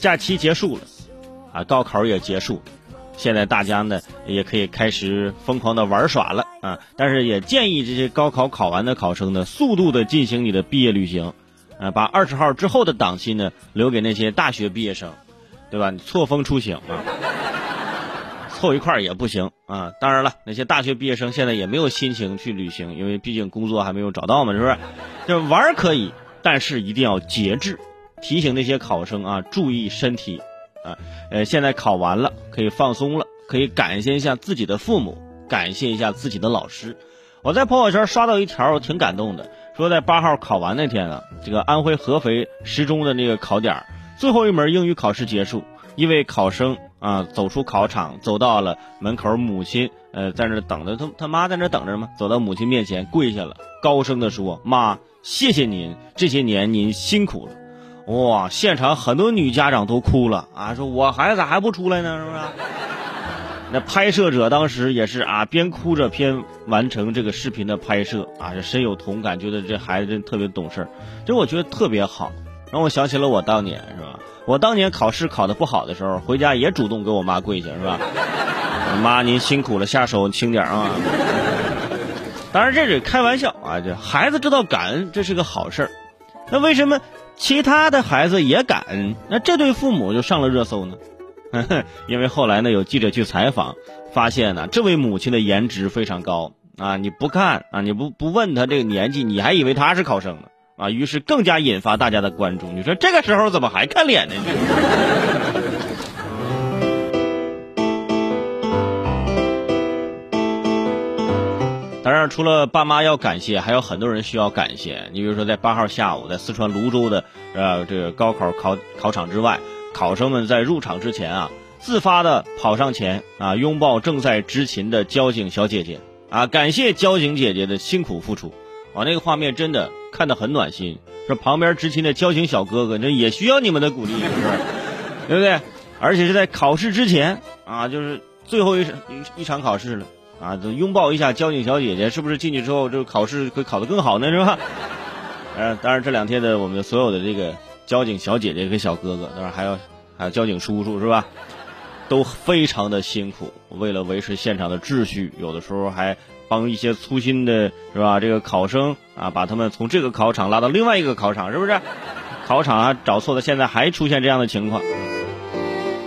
假期结束了，啊，高考也结束，现在大家呢也可以开始疯狂的玩耍了啊！但是也建议这些高考考完的考生呢，速度的进行你的毕业旅行，啊，把二十号之后的档期呢留给那些大学毕业生，对吧？你错峰出行啊，凑一块儿也不行啊！当然了，那些大学毕业生现在也没有心情去旅行，因为毕竟工作还没有找到嘛，是不是？就玩可以，但是一定要节制。提醒那些考生啊，注意身体，啊，呃，现在考完了，可以放松了，可以感谢一下自己的父母，感谢一下自己的老师。我在朋友圈刷到一条，我挺感动的，说在八号考完那天啊，这个安徽合肥十中的那个考点，最后一门英语考试结束，一位考生啊走出考场，走到了门口，母亲呃在那等着，他他妈在那等着吗？走到母亲面前跪下了，高声的说：“妈，谢谢您，这些年您辛苦了。”哇！现场很多女家长都哭了啊，说我孩子咋还不出来呢？是不是？那拍摄者当时也是啊，边哭着边完成这个视频的拍摄啊，是深有同感，觉得这孩子真特别懂事这我觉得特别好，让我想起了我当年，是吧？我当年考试考的不好的时候，回家也主动给我妈跪下，是吧？妈，您辛苦了，下手轻点啊。当然这是开玩笑啊，这孩子知道感恩，这是个好事儿。那为什么？其他的孩子也敢，那这对父母就上了热搜呢。因为后来呢，有记者去采访，发现呢，这位母亲的颜值非常高啊！你不看啊，你不不问她这个年纪，你还以为她是考生呢啊！于是更加引发大家的关注。你说这个时候怎么还看脸呢？当然，除了爸妈要感谢，还有很多人需要感谢。你比如说，在八号下午，在四川泸州的呃这个高考考考场之外，考生们在入场之前啊，自发的跑上前啊，拥抱正在执勤的交警小姐姐啊，感谢交警姐姐的辛苦付出。啊，那个画面真的看得很暖心。说旁边执勤的交警小哥哥，这也需要你们的鼓励，对不对？而且是在考试之前啊，就是最后一场一场考试了。啊，拥抱一下交警小姐姐，是不是进去之后这个考试会考得更好呢？是吧？呃，当然这两天的我们所有的这个交警小姐姐跟小哥哥，当然还有还有交警叔叔是吧？都非常的辛苦，为了维持现场的秩序，有的时候还帮一些粗心的是吧？这个考生啊，把他们从这个考场拉到另外一个考场，是不是？考场啊找错了，现在还出现这样的情况。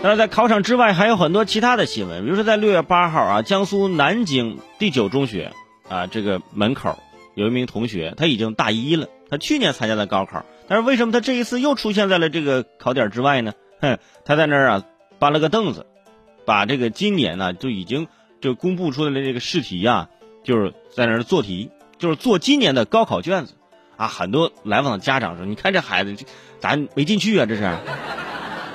但是在考场之外还有很多其他的新闻，比如说在六月八号啊，江苏南京第九中学啊这个门口有一名同学，他已经大一了，他去年参加的高考，但是为什么他这一次又出现在了这个考点之外呢？哼，他在那儿啊搬了个凳子，把这个今年呢就已经就公布出来的这个试题啊，就是在那儿做题，就是做今年的高考卷子啊。很多来访的家长说：“你看这孩子，咱没进去啊，这是。”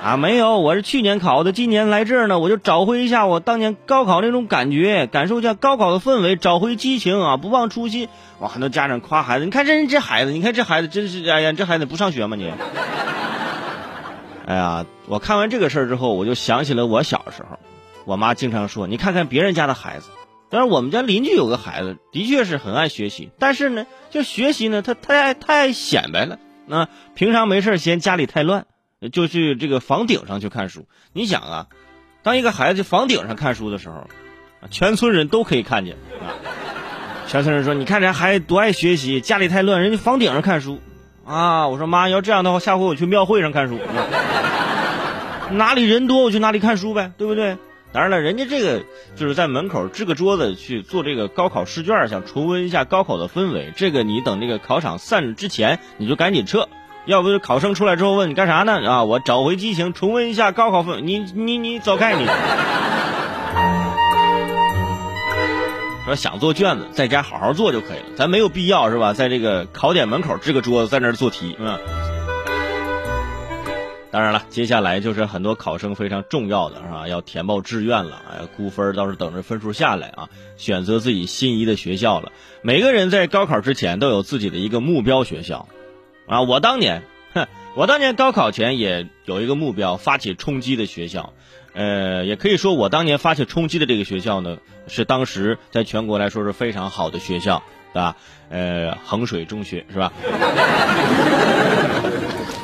啊，没有，我是去年考的，今年来这儿呢，我就找回一下我当年高考那种感觉，感受一下高考的氛围，找回激情啊，不忘初心。哇，很多家长夸孩子，你看这人这孩子，你看这孩子真是，哎呀，这孩子不上学吗你？哎呀，我看完这个事儿之后，我就想起了我小时候，我妈经常说，你看看别人家的孩子，但是我们家邻居有个孩子，的确是很爱学习，但是呢，就学习呢，他太太显摆了，那平常没事嫌家里太乱。就去这个房顶上去看书。你想啊，当一个孩子房顶上看书的时候，全村人都可以看见啊。全村人说：“你看这孩子多爱学习，家里太乱，人家房顶上看书啊。”我说：“妈，要这样的话，下回我去庙会上看书，哪里人多我去哪里看书呗，对不对？”当然了，人家这个就是在门口支个桌子去做这个高考试卷，想重温一下高考的氛围。这个你等这个考场散之前，你就赶紧撤。要不就考生出来之后问你干啥呢？啊，我找回激情，重温一下高考氛。你你你走开！你说想做卷子，在家好好做就可以了，咱没有必要是吧？在这个考点门口支个桌子，在那儿做题，嗯。当然了，接下来就是很多考生非常重要的是吧？要填报志愿了，哎，估分倒是等着分数下来啊，选择自己心仪的学校了。每个人在高考之前都有自己的一个目标学校。啊，我当年，哼，我当年高考前也有一个目标，发起冲击的学校，呃，也可以说我当年发起冲击的这个学校呢，是当时在全国来说是非常好的学校，对吧？呃，衡水中学是吧？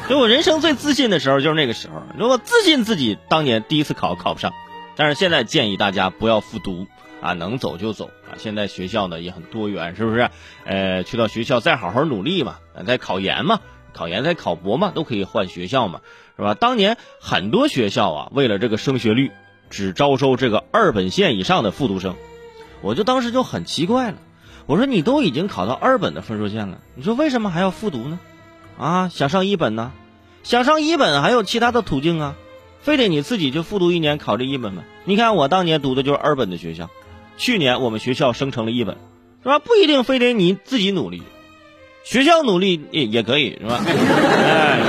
所以我人生最自信的时候就是那个时候。如果自信自己当年第一次考考不上，但是现在建议大家不要复读啊，能走就走啊。现在学校呢也很多元，是不是？呃，去到学校再好好努力嘛，再考研嘛，考研再考博嘛，都可以换学校嘛，是吧？当年很多学校啊，为了这个升学率，只招收这个二本线以上的复读生，我就当时就很奇怪了。我说你都已经考到二本的分数线了，你说为什么还要复读呢？啊，想上一本呢？想上一本还有其他的途径啊，非得你自己就复读一年考这一本吗？你看我当年读的就是二本的学校，去年我们学校生成了一本，是吧？不一定非得你自己努力，学校努力也也可以，是吧？哎。